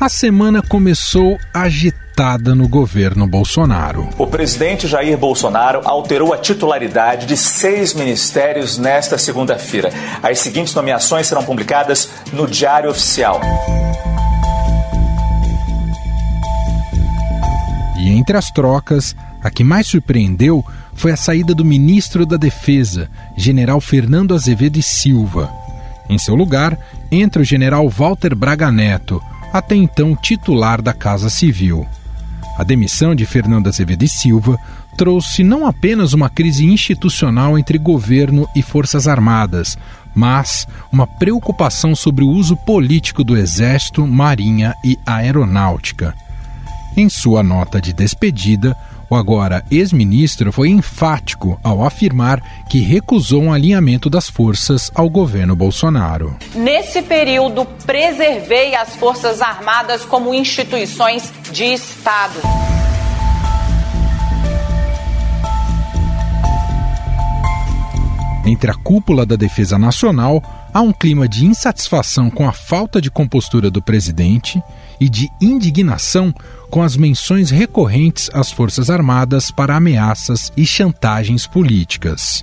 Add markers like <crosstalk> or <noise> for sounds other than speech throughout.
A semana começou agitada no governo Bolsonaro. O presidente Jair Bolsonaro alterou a titularidade de seis ministérios nesta segunda-feira. As seguintes nomeações serão publicadas no Diário Oficial. E entre as trocas, a que mais surpreendeu foi a saída do ministro da Defesa, general Fernando Azevedo e Silva. Em seu lugar, entra o general Walter Braga Neto, até então titular da Casa Civil. A demissão de Fernando Azevedo e Silva trouxe não apenas uma crise institucional entre governo e Forças Armadas, mas uma preocupação sobre o uso político do Exército, Marinha e Aeronáutica. Em sua nota de despedida, o agora ex-ministro foi enfático ao afirmar que recusou um alinhamento das forças ao governo Bolsonaro. Nesse período, preservei as Forças Armadas como instituições de Estado. Entre a cúpula da Defesa Nacional, há um clima de insatisfação com a falta de compostura do presidente e de indignação com as menções recorrentes às Forças Armadas para ameaças e chantagens políticas.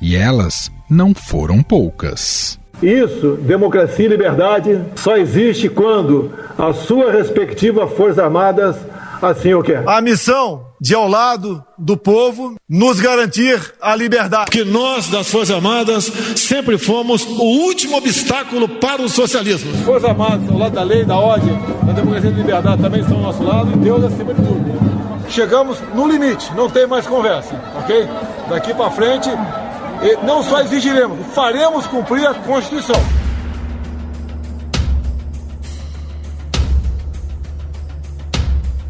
E elas não foram poucas. Isso, democracia e liberdade, só existe quando a sua respectiva Forças Armadas assim o quer. A missão de ao lado do povo nos garantir a liberdade. Que nós das Forças Armadas sempre fomos o último obstáculo para o socialismo. As Forças Armadas ao lado da lei, da ordem, da democracia e da liberdade também estão ao nosso lado e Deus acima de tudo. Chegamos no limite, não tem mais conversa, ok? Daqui para frente, não só exigiremos, faremos cumprir a Constituição.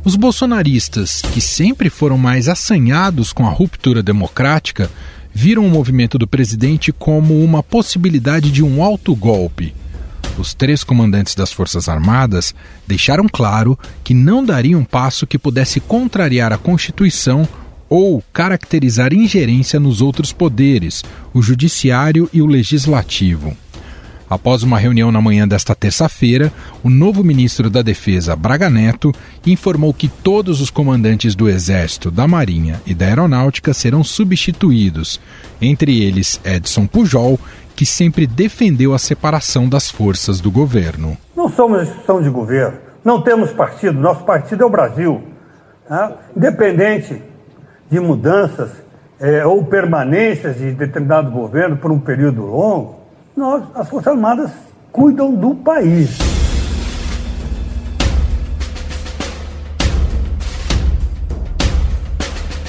Os bolsonaristas, que sempre foram mais assanhados com a ruptura democrática, viram o movimento do presidente como uma possibilidade de um alto golpe. Os três comandantes das Forças Armadas deixaram claro que não dariam um passo que pudesse contrariar a Constituição ou caracterizar ingerência nos outros poderes, o Judiciário e o Legislativo. Após uma reunião na manhã desta terça-feira, o novo ministro da Defesa, Braga Neto, informou que todos os comandantes do Exército, da Marinha e da Aeronáutica serão substituídos, entre eles Edson Pujol, que sempre defendeu a separação das forças do governo. Não somos instituição de governo, não temos partido, nosso partido é o Brasil. Tá? Independente de mudanças é, ou permanências de determinado governo por um período longo, nós, as Forças Armadas cuidam do país.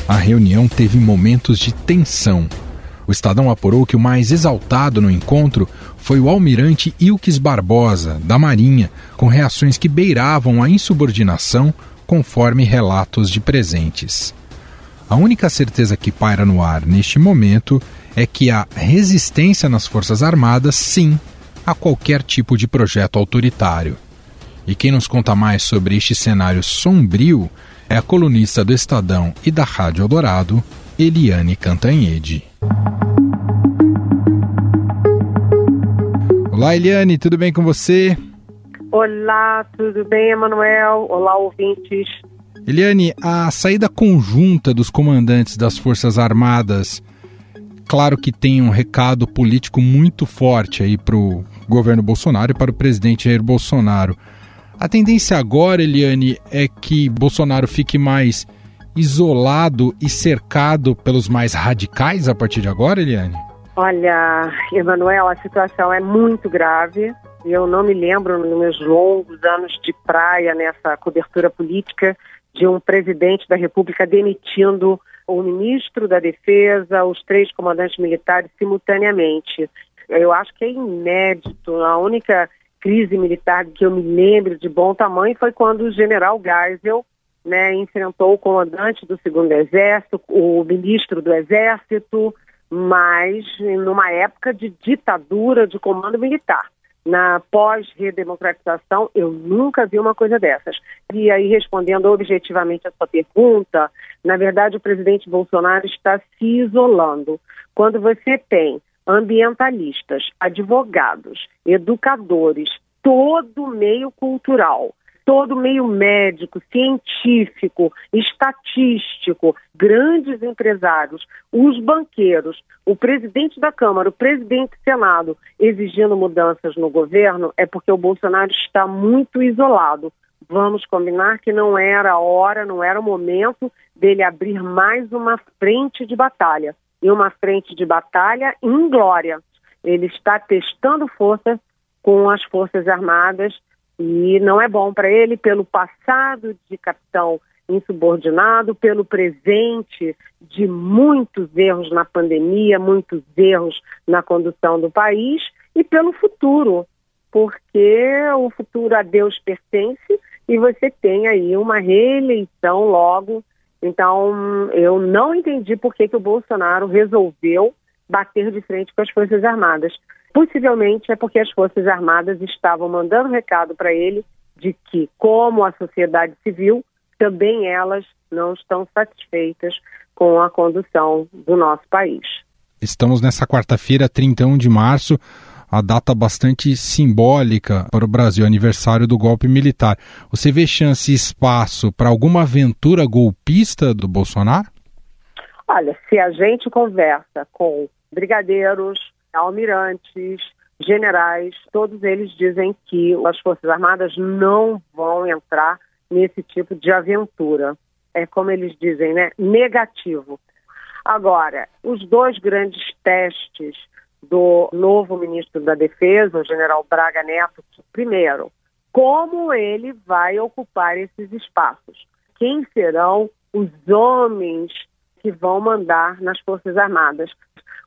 A reunião teve momentos de tensão. O Estadão apurou que o mais exaltado no encontro foi o almirante Ilques Barbosa, da Marinha, com reações que beiravam a insubordinação, conforme relatos de presentes. A única certeza que paira no ar neste momento é que há resistência nas Forças Armadas, sim, a qualquer tipo de projeto autoritário. E quem nos conta mais sobre este cenário sombrio é a colunista do Estadão e da Rádio Eldorado, Eliane Cantanhede. Olá, Eliane, tudo bem com você? Olá, tudo bem, Emanuel? Olá, ouvintes. Eliane, a saída conjunta dos comandantes das Forças Armadas claro que tem um recado político muito forte aí para o governo Bolsonaro e para o presidente Jair Bolsonaro. A tendência agora, Eliane, é que Bolsonaro fique mais isolado e cercado pelos mais radicais a partir de agora, Eliane? Olha, Emanuel, a situação é muito grave. Eu não me lembro, nos meus longos anos de praia nessa cobertura política, de um presidente da República demitindo o ministro da Defesa, os três comandantes militares simultaneamente. Eu acho que é inédito. A única crise militar que eu me lembro de bom tamanho foi quando o general Geisel né, enfrentou o comandante do segundo exército, o ministro do exército, mas numa época de ditadura de comando militar na pós-redemocratização, eu nunca vi uma coisa dessas. E aí, respondendo objetivamente a sua pergunta, na verdade, o presidente Bolsonaro está se isolando. Quando você tem ambientalistas, advogados, educadores, todo meio cultural, todo o meio médico, científico, estatístico, grandes empresários, os banqueiros, o presidente da Câmara, o presidente do Senado exigindo mudanças no governo, é porque o Bolsonaro está muito isolado. Vamos combinar que não era a hora, não era o momento dele abrir mais uma frente de batalha. E uma frente de batalha inglória. Ele está testando força com as Forças Armadas e não é bom para ele pelo passado de capitão insubordinado, pelo presente de muitos erros na pandemia, muitos erros na condução do país e pelo futuro, porque o futuro a Deus pertence e você tem aí uma reeleição logo. Então, eu não entendi por que, que o Bolsonaro resolveu bater de frente com as Forças Armadas. Possivelmente é porque as Forças Armadas estavam mandando recado para ele de que, como a sociedade civil, também elas não estão satisfeitas com a condução do nosso país. Estamos nessa quarta-feira, 31 de março, a data bastante simbólica para o Brasil, aniversário do golpe militar. Você vê chance e espaço para alguma aventura golpista do Bolsonaro? Olha, se a gente conversa com brigadeiros, almirantes, generais, todos eles dizem que as Forças Armadas não vão entrar nesse tipo de aventura. É como eles dizem, né? Negativo. Agora, os dois grandes testes do novo ministro da Defesa, o general Braga Neto, primeiro, como ele vai ocupar esses espaços? Quem serão os homens que vão mandar nas Forças Armadas?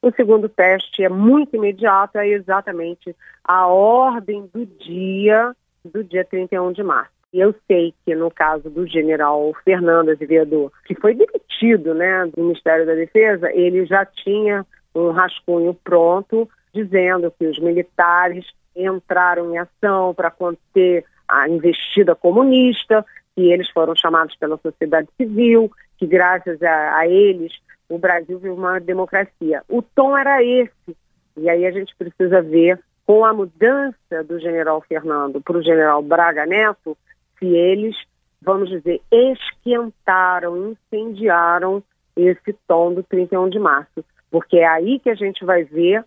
O segundo teste é muito imediato, é exatamente a ordem do dia, do dia 31 de março. E eu sei que no caso do general Fernando Azevedo, que foi demitido né, do Ministério da Defesa, ele já tinha um rascunho pronto dizendo que os militares entraram em ação para conter a investida comunista, que eles foram chamados pela sociedade civil, que graças a, a eles o Brasil vive uma democracia. O tom era esse. E aí a gente precisa ver, com a mudança do general Fernando para o general Braga Neto, se eles, vamos dizer, esquentaram, incendiaram esse tom do 31 de março. Porque é aí que a gente vai ver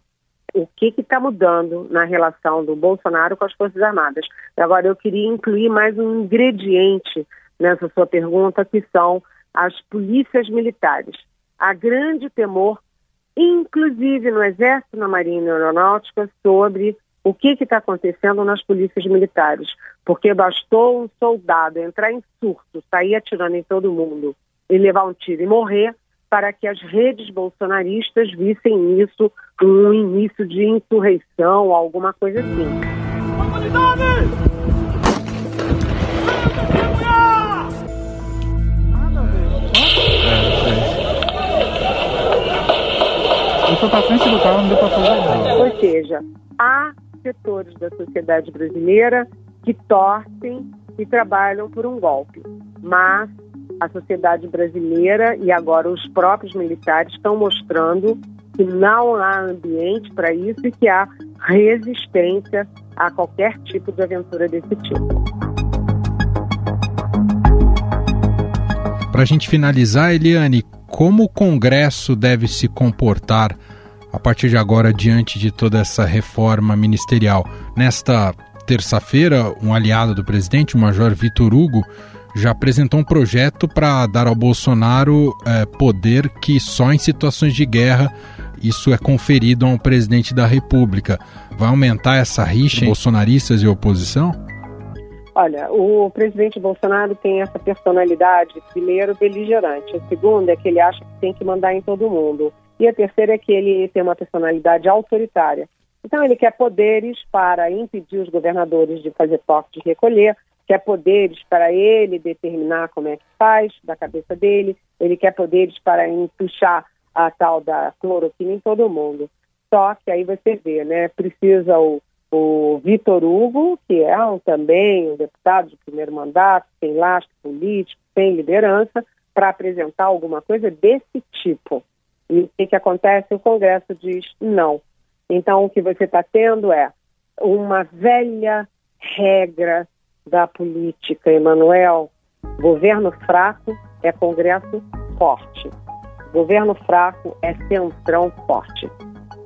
o que está mudando na relação do Bolsonaro com as Forças Armadas. Agora, eu queria incluir mais um ingrediente nessa sua pergunta, que são as polícias militares há grande temor, inclusive no Exército, na Marinha e na Aeronáutica, sobre o que está acontecendo nas polícias militares. Porque bastou um soldado entrar em surto, sair atirando em todo mundo e levar um tiro e morrer, para que as redes bolsonaristas vissem nisso um início de insurreição, alguma coisa assim. Comunidade! Eu para frente do carro, não deu para fazer nada. Ou seja, há setores da sociedade brasileira que torcem e trabalham por um golpe. Mas a sociedade brasileira e agora os próprios militares estão mostrando que não há ambiente para isso e que há resistência a qualquer tipo de aventura desse tipo. Para a gente finalizar, Eliane, como o Congresso deve se comportar a partir de agora diante de toda essa reforma ministerial. Nesta terça-feira, um aliado do presidente, o Major Vitor Hugo, já apresentou um projeto para dar ao Bolsonaro é, poder que só em situações de guerra isso é conferido a um presidente da República. Vai aumentar essa rixa entre bolsonaristas e oposição? Olha, o presidente Bolsonaro tem essa personalidade, primeiro, beligerante. O segundo é que ele acha que tem que mandar em todo mundo. E a terceira é que ele tem uma personalidade autoritária. Então, ele quer poderes para impedir os governadores de fazer toque de recolher, quer poderes para ele determinar como é que faz, da cabeça dele, ele quer poderes para empuxar a tal da cloroquina em todo mundo. Só que aí você vê, né? Precisa o o Vitor Hugo, que é um, também um deputado de primeiro mandato, tem lastro político, tem liderança, para apresentar alguma coisa desse tipo. E o que, que acontece? O Congresso diz não. Então, o que você está tendo é uma velha regra da política, Emanuel, governo fraco é Congresso forte. Governo fraco é centrão forte.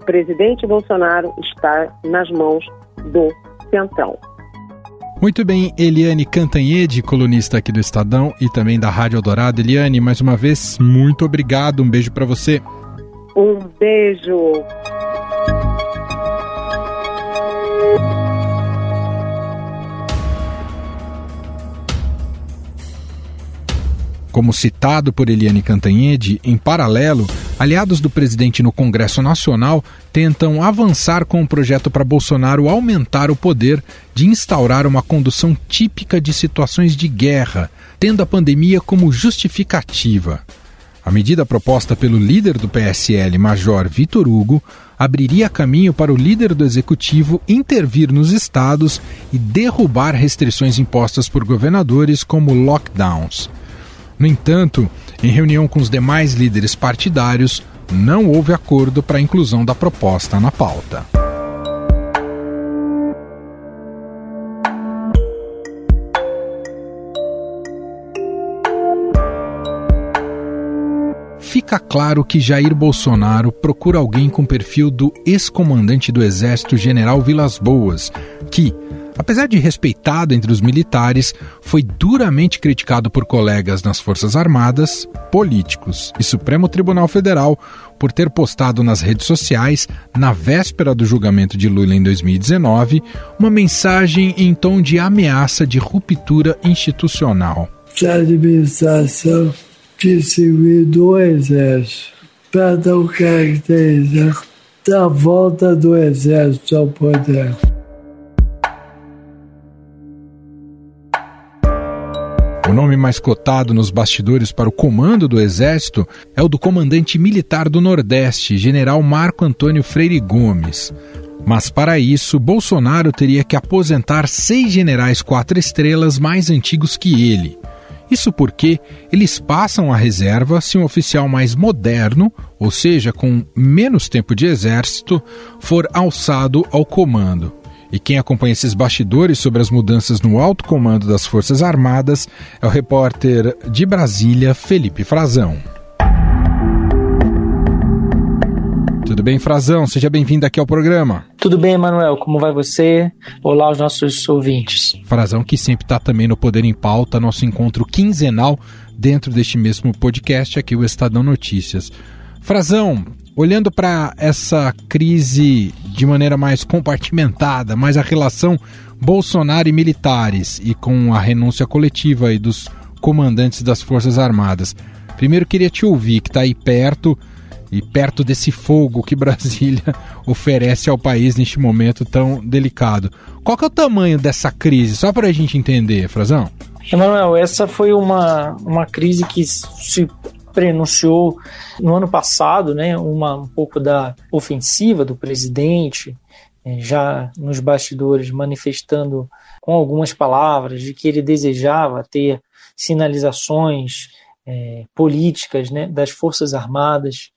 O presidente Bolsonaro está nas mãos do centrão. Muito bem, Eliane Cantanhede, colunista aqui do Estadão e também da Rádio Eldorado. Eliane, mais uma vez, muito obrigado. Um beijo para você. Um beijo. Como citado por Eliane Cantanhede, em paralelo, aliados do presidente no Congresso Nacional tentam avançar com o um projeto para Bolsonaro aumentar o poder de instaurar uma condução típica de situações de guerra, tendo a pandemia como justificativa. A medida proposta pelo líder do PSL, Major Vitor Hugo, abriria caminho para o líder do executivo intervir nos estados e derrubar restrições impostas por governadores, como lockdowns. No entanto, em reunião com os demais líderes partidários, não houve acordo para a inclusão da proposta na pauta. Fica claro que Jair Bolsonaro procura alguém com perfil do ex-comandante do Exército General Vilas Boas, que, Apesar de respeitado entre os militares, foi duramente criticado por colegas nas Forças Armadas, políticos e Supremo Tribunal Federal por ter postado nas redes sociais, na véspera do julgamento de Lula em 2019, uma mensagem em tom de ameaça de ruptura institucional. A administração seguir do Exército para não caracterizar da volta do Exército ao poder. Nome mais cotado nos bastidores para o comando do Exército é o do comandante militar do Nordeste, general Marco Antônio Freire Gomes. Mas para isso, Bolsonaro teria que aposentar seis generais quatro estrelas mais antigos que ele. Isso porque eles passam a reserva se um oficial mais moderno, ou seja, com menos tempo de exército, for alçado ao comando. E quem acompanha esses bastidores sobre as mudanças no alto comando das Forças Armadas é o repórter de Brasília, Felipe Frazão. Tudo bem, Frazão? Seja bem-vindo aqui ao programa. Tudo bem, Emanuel. Como vai você? Olá aos nossos ouvintes. Frazão, que sempre está também no Poder em Pauta, nosso encontro quinzenal dentro deste mesmo podcast aqui, o Estadão Notícias. Frazão, olhando para essa crise de maneira mais compartimentada, mais a relação Bolsonaro e militares e com a renúncia coletiva aí dos comandantes das Forças Armadas. Primeiro queria te ouvir, que está aí perto e perto desse fogo que <laughs> Brasília oferece ao país neste momento tão delicado. Qual que é o tamanho dessa crise? Só para a gente entender, Frazão. Emanuel, essa foi uma, uma crise que se prenunciou no ano passado né, uma, um pouco da ofensiva do presidente, eh, já nos bastidores manifestando com algumas palavras de que ele desejava ter sinalizações é, políticas né, das Forças Armadas,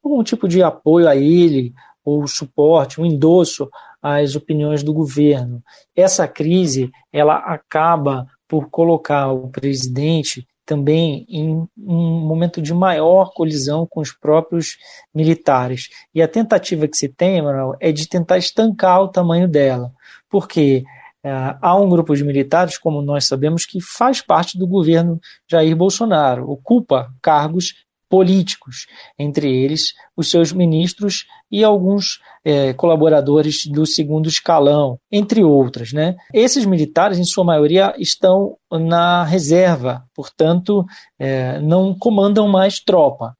algum tipo de apoio a ele, ou suporte, um endosso às opiniões do governo. Essa crise ela acaba por colocar o presidente também em um momento de maior colisão com os próprios militares. E a tentativa que se tem, Emanuel, é de tentar estancar o tamanho dela, porque uh, há um grupo de militares, como nós sabemos, que faz parte do governo Jair Bolsonaro, ocupa cargos políticos, entre eles os seus ministros e alguns é, colaboradores do segundo escalão, entre outras. Né? Esses militares, em sua maioria, estão na reserva, portanto, é, não comandam mais tropa.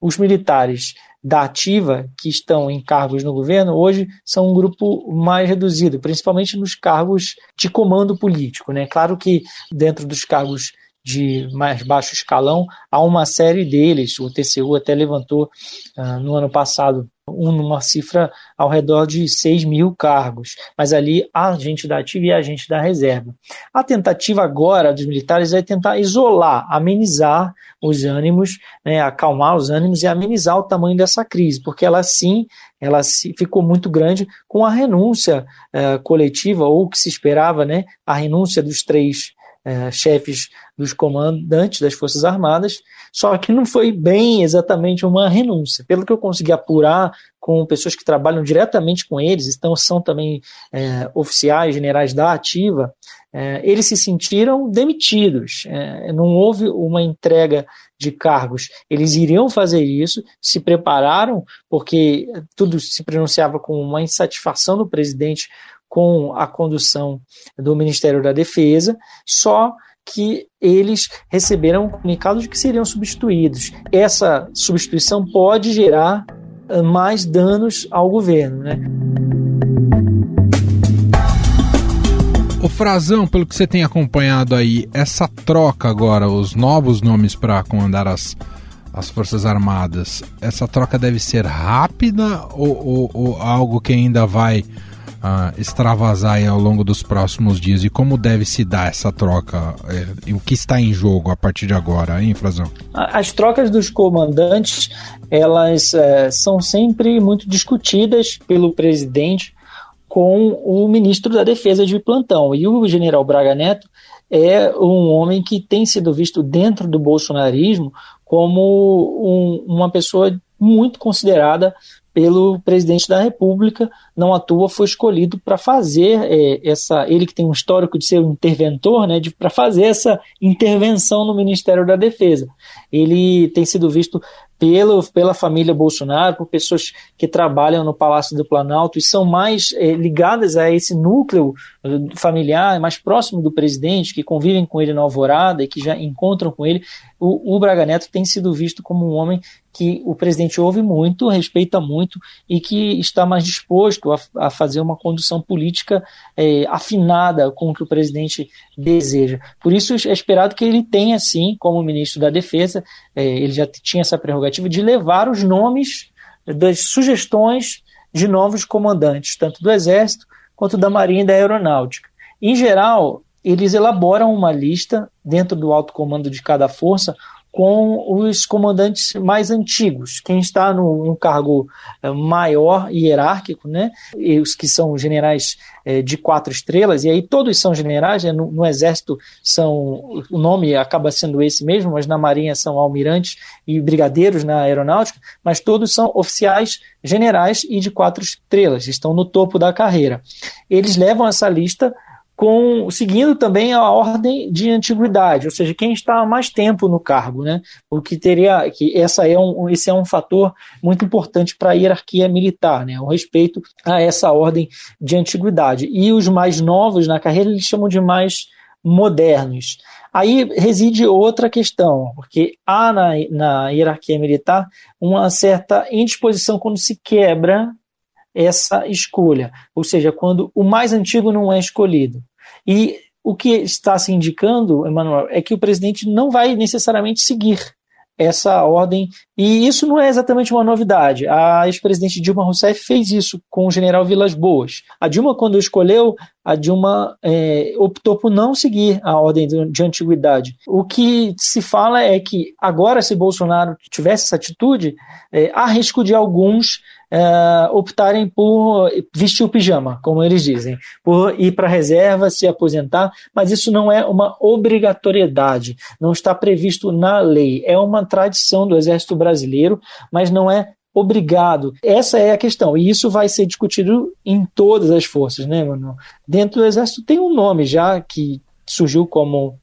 Os militares da ativa que estão em cargos no governo hoje são um grupo mais reduzido, principalmente nos cargos de comando político. Né? Claro que dentro dos cargos de mais baixo escalão, há uma série deles. O TCU até levantou uh, no ano passado uma cifra ao redor de 6 mil cargos, mas ali há agente da ativa e agente da reserva. A tentativa agora dos militares é tentar isolar, amenizar os ânimos, né, acalmar os ânimos e amenizar o tamanho dessa crise, porque ela sim ela ficou muito grande com a renúncia uh, coletiva, ou que se esperava, né, a renúncia dos três uh, chefes dos comandantes das Forças Armadas, só que não foi bem exatamente uma renúncia. Pelo que eu consegui apurar com pessoas que trabalham diretamente com eles, então são também é, oficiais, generais da ativa, é, eles se sentiram demitidos. É, não houve uma entrega de cargos. Eles iriam fazer isso, se prepararam, porque tudo se pronunciava com uma insatisfação do presidente com a condução do Ministério da Defesa, só que eles receberam um comunicado de que seriam substituídos. Essa substituição pode gerar eh, mais danos ao governo. Né? O Frazão, pelo que você tem acompanhado aí, essa troca agora, os novos nomes para comandar as, as Forças Armadas, essa troca deve ser rápida ou, ou, ou algo que ainda vai uh, extravasar ao longo dos próximos dias? E como deve se dar essa troca? É, o que está em jogo a partir de agora, hein, Frazão? As trocas dos comandantes elas é, são sempre muito discutidas pelo presidente com o ministro da Defesa de plantão. E o general Braga Neto é um homem que tem sido visto dentro do bolsonarismo como um, uma pessoa muito considerada pelo presidente da República, não à toa foi escolhido para fazer é, essa, ele que tem um histórico de ser um interventor, né, para fazer essa intervenção no Ministério da Defesa. Ele tem sido visto pelo, pela família Bolsonaro, por pessoas que trabalham no Palácio do Planalto e são mais é, ligadas a esse núcleo eh, familiar, mais próximo do presidente, que convivem com ele na alvorada e que já encontram com ele. O, o Braga Neto tem sido visto como um homem que o presidente ouve muito, respeita muito e que está mais disposto a, a fazer uma condução política é, afinada com o que o presidente deseja. Por isso é esperado que ele tenha, sim, como ministro da Defesa, é, ele já tinha essa prerrogativa de levar os nomes das sugestões de novos comandantes, tanto do Exército quanto da Marinha e da Aeronáutica. Em geral, eles elaboram uma lista dentro do alto comando de cada força com os comandantes mais antigos, quem está no, no cargo eh, maior hierárquico, né? E os que são generais é, de quatro estrelas, e aí todos são generais, né? no, no, exército são, o nome acaba sendo esse mesmo, mas na marinha são almirantes e brigadeiros na aeronáutica, mas todos são oficiais generais e de quatro estrelas, estão no topo da carreira. Eles levam essa lista com seguindo também a ordem de antiguidade, ou seja, quem está há mais tempo no cargo, né? O que teria que essa é um, esse é um fator muito importante para a hierarquia militar, né? O respeito a essa ordem de antiguidade. E os mais novos na carreira eles chamam de mais modernos. Aí reside outra questão, porque há na, na hierarquia militar uma certa indisposição quando se quebra essa escolha, ou seja, quando o mais antigo não é escolhido. E o que está se indicando, Emanuel, é que o presidente não vai necessariamente seguir essa ordem, e isso não é exatamente uma novidade. A ex-presidente Dilma Rousseff fez isso com o general Vilas Boas. A Dilma, quando escolheu, a Dilma é, optou por não seguir a ordem de, de antiguidade. O que se fala é que agora, se Bolsonaro tivesse essa atitude, é, há risco de alguns é, optarem por vestir o pijama, como eles dizem, por ir para a reserva, se aposentar, mas isso não é uma obrigatoriedade, não está previsto na lei. É uma tradição do Exército Brasileiro, mas não é obrigado. Essa é a questão. E isso vai ser discutido em todas as forças, né, mano? Dentro do Exército tem um nome já que surgiu como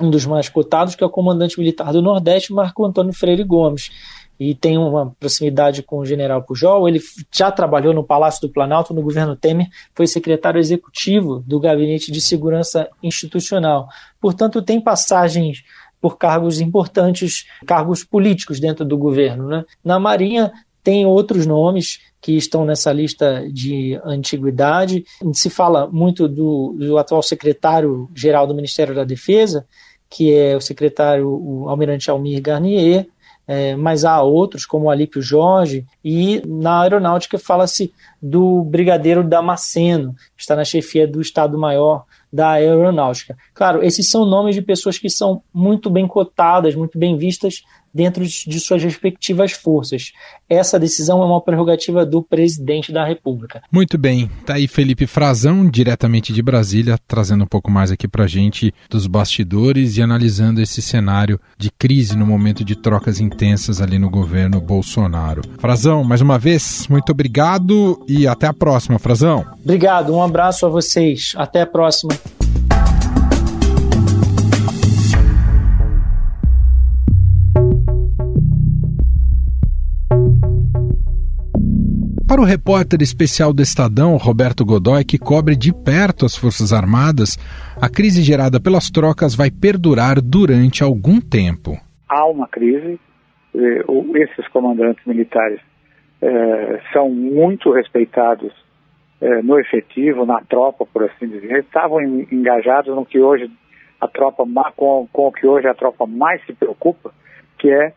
um dos mais cotados, que é o comandante militar do Nordeste, Marco Antônio Freire Gomes e tem uma proximidade com o general Pujol. Ele já trabalhou no Palácio do Planalto, no governo Temer, foi secretário executivo do Gabinete de Segurança Institucional. Portanto, tem passagens por cargos importantes, cargos políticos dentro do governo. Né? Na Marinha, tem outros nomes que estão nessa lista de antiguidade. Se fala muito do, do atual secretário-geral do Ministério da Defesa, que é o secretário o Almirante Almir Garnier, é, mas há outros, como o Alípio Jorge, e na aeronáutica fala-se do brigadeiro Damasceno, que está na chefia do Estado-Maior da aeronáutica. Claro, esses são nomes de pessoas que são muito bem cotadas, muito bem vistas dentro de suas respectivas forças. Essa decisão é uma prerrogativa do presidente da República. Muito bem. Tá aí Felipe Frazão, diretamente de Brasília, trazendo um pouco mais aqui pra gente dos bastidores e analisando esse cenário de crise no momento de trocas intensas ali no governo Bolsonaro. Frazão, mais uma vez, muito obrigado e até a próxima, Frazão. Obrigado, um abraço a vocês. Até a próxima. Para o repórter especial do Estadão, Roberto Godoy, que cobre de perto as Forças Armadas, a crise gerada pelas trocas vai perdurar durante algum tempo. Há uma crise, esses comandantes militares é, são muito respeitados é, no efetivo, na tropa, por assim dizer, estavam engajados no que hoje a tropa, com, com o que hoje a tropa mais se preocupa, que é,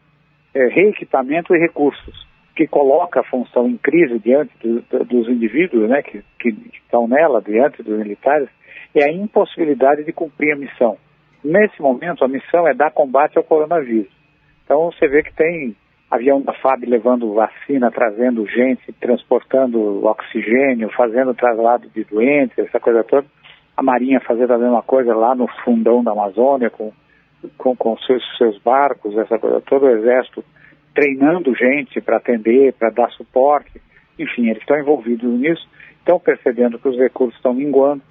é reequipamento e recursos que coloca a função em crise diante do, do, dos indivíduos né, que, que, estão nela, diante dos militares, é a impossibilidade de cumprir a missão. Nesse momento, a missão é dar combate ao coronavírus. Então, você vê que tem avião da FAB levando vacina, trazendo gente, transportando oxigênio, fazendo traslado de doentes, essa coisa toda. A Marinha fazendo a mesma coisa lá no fundão da Amazônia, com, com, com seus, seus barcos, essa coisa toda. O Exército treinando gente para atender, para dar suporte. Enfim, eles estão envolvidos nisso, estão percebendo que os recursos estão minguando,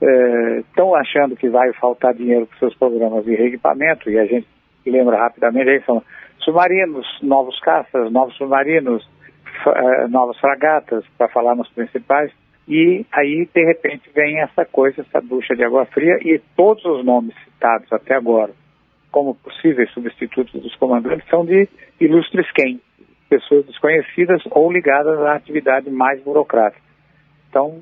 é, estão achando que vai faltar dinheiro para seus programas de reequipamento, e a gente lembra rapidamente, aí submarinos, novos caças, novos submarinos, é, novas fragatas, para falar nos principais, e aí, de repente, vem essa coisa, essa ducha de água fria, e todos os nomes citados até agora, como possíveis substitutos dos comandantes são de ilustres quem? Pessoas desconhecidas ou ligadas à atividade mais burocrática. Então,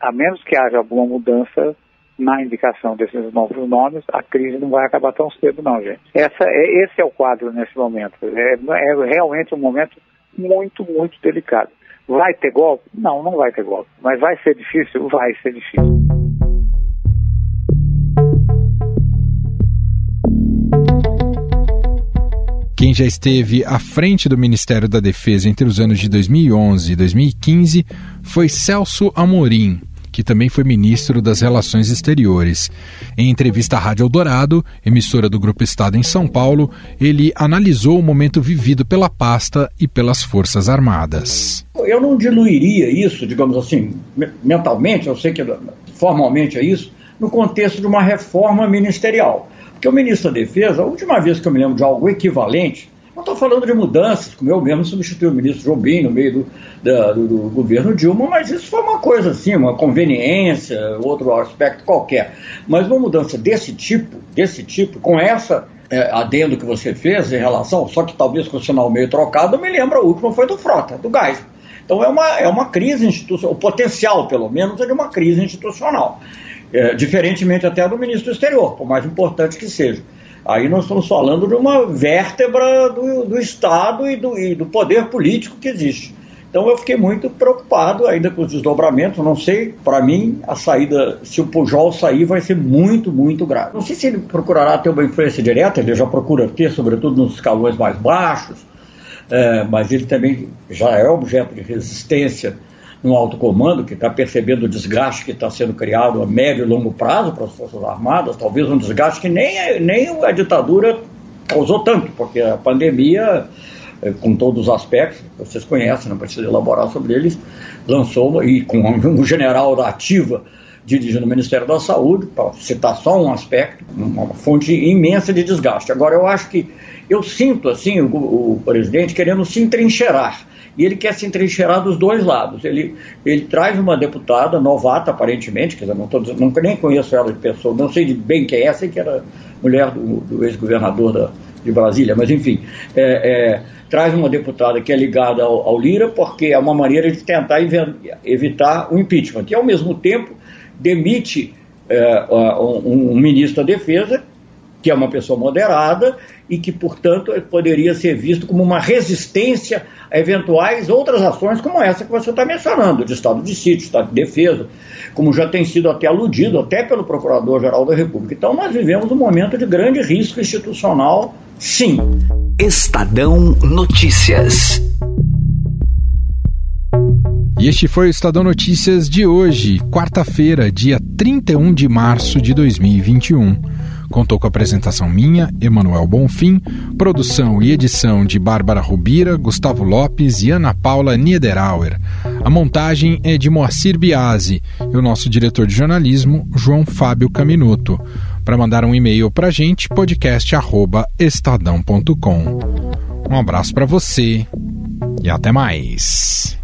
a menos que haja alguma mudança na indicação desses novos nomes, a crise não vai acabar tão cedo, não, gente. Essa é, esse é o quadro nesse momento. É, é realmente um momento muito, muito delicado. Vai ter golpe? Não, não vai ter golpe. Mas vai ser difícil? Vai ser difícil. Quem já esteve à frente do Ministério da Defesa entre os anos de 2011 e 2015 foi Celso Amorim, que também foi ministro das Relações Exteriores. Em entrevista à Rádio Eldorado, emissora do Grupo Estado em São Paulo, ele analisou o momento vivido pela pasta e pelas Forças Armadas. Eu não diluiria isso, digamos assim, mentalmente, eu sei que formalmente é isso, no contexto de uma reforma ministerial. Porque o ministro da Defesa, a última vez que eu me lembro de algo equivalente, não estou falando de mudanças, como eu mesmo substituí o ministro Jobim no meio do, da, do, do, governo Dilma, mas isso foi uma coisa assim, uma conveniência, outro aspecto qualquer. Mas uma mudança desse tipo, desse tipo, com essa é, adendo que você fez em relação, só que talvez com o sinal meio trocado, me lembro, a última foi do Frota, do gás. Então é uma, é uma crise institucional, o potencial, pelo menos, é de uma crise institucional. É, diferentemente até do ministro do exterior, por mais importante que seja. Aí nós estamos falando de uma vértebra do, do Estado e do, e do poder político que existe. Então eu fiquei muito preocupado ainda com os desdobramentos. Não sei, para mim, a saída, se o Pujol sair, vai ser muito, muito grave. Não sei se ele procurará ter uma influência direta, ele já procura ter, sobretudo nos escalões mais baixos, é, mas ele também já é objeto de resistência no alto comando, que está percebendo o desgaste que está sendo criado a médio e longo prazo para as Forças Armadas, talvez um desgaste que nem, nem a ditadura causou tanto, porque a pandemia, eh, com todos os aspectos, vocês conhecem, não precisa elaborar sobre eles, lançou, e com um general da ativa dirigindo o Ministério da Saúde, para citar só um aspecto, uma fonte imensa de desgaste. Agora, eu acho que eu sinto assim o, o presidente querendo se entrincheirar e ele quer se entrincheirar dos dois lados. Ele, ele traz uma deputada novata, aparentemente, quer dizer, não, tô, não nem conheço ela de pessoa, não sei bem quem é, sei que era mulher do, do ex-governador de Brasília, mas enfim, é, é, traz uma deputada que é ligada ao, ao, Lira, porque é uma maneira de tentar evitar o impeachment, e ao mesmo tempo demite é, um, um ministro da Defesa que é uma pessoa moderada e que, portanto, poderia ser visto como uma resistência a eventuais outras ações como essa que você está mencionando, de estado de sítio, estado de defesa, como já tem sido até aludido, até pelo Procurador-Geral da República. Então, nós vivemos um momento de grande risco institucional, sim. Estadão Notícias. E este foi o Estadão Notícias de hoje, quarta-feira, dia 31 de março de 2021. Contou com a apresentação minha, Emanuel Bonfim, produção e edição de Bárbara Rubira, Gustavo Lopes e Ana Paula Niederauer. A montagem é de Moacir Biasi e o nosso diretor de jornalismo, João Fábio Caminuto. Para mandar um e-mail para a gente, podcast@estadão.com. Um abraço para você e até mais.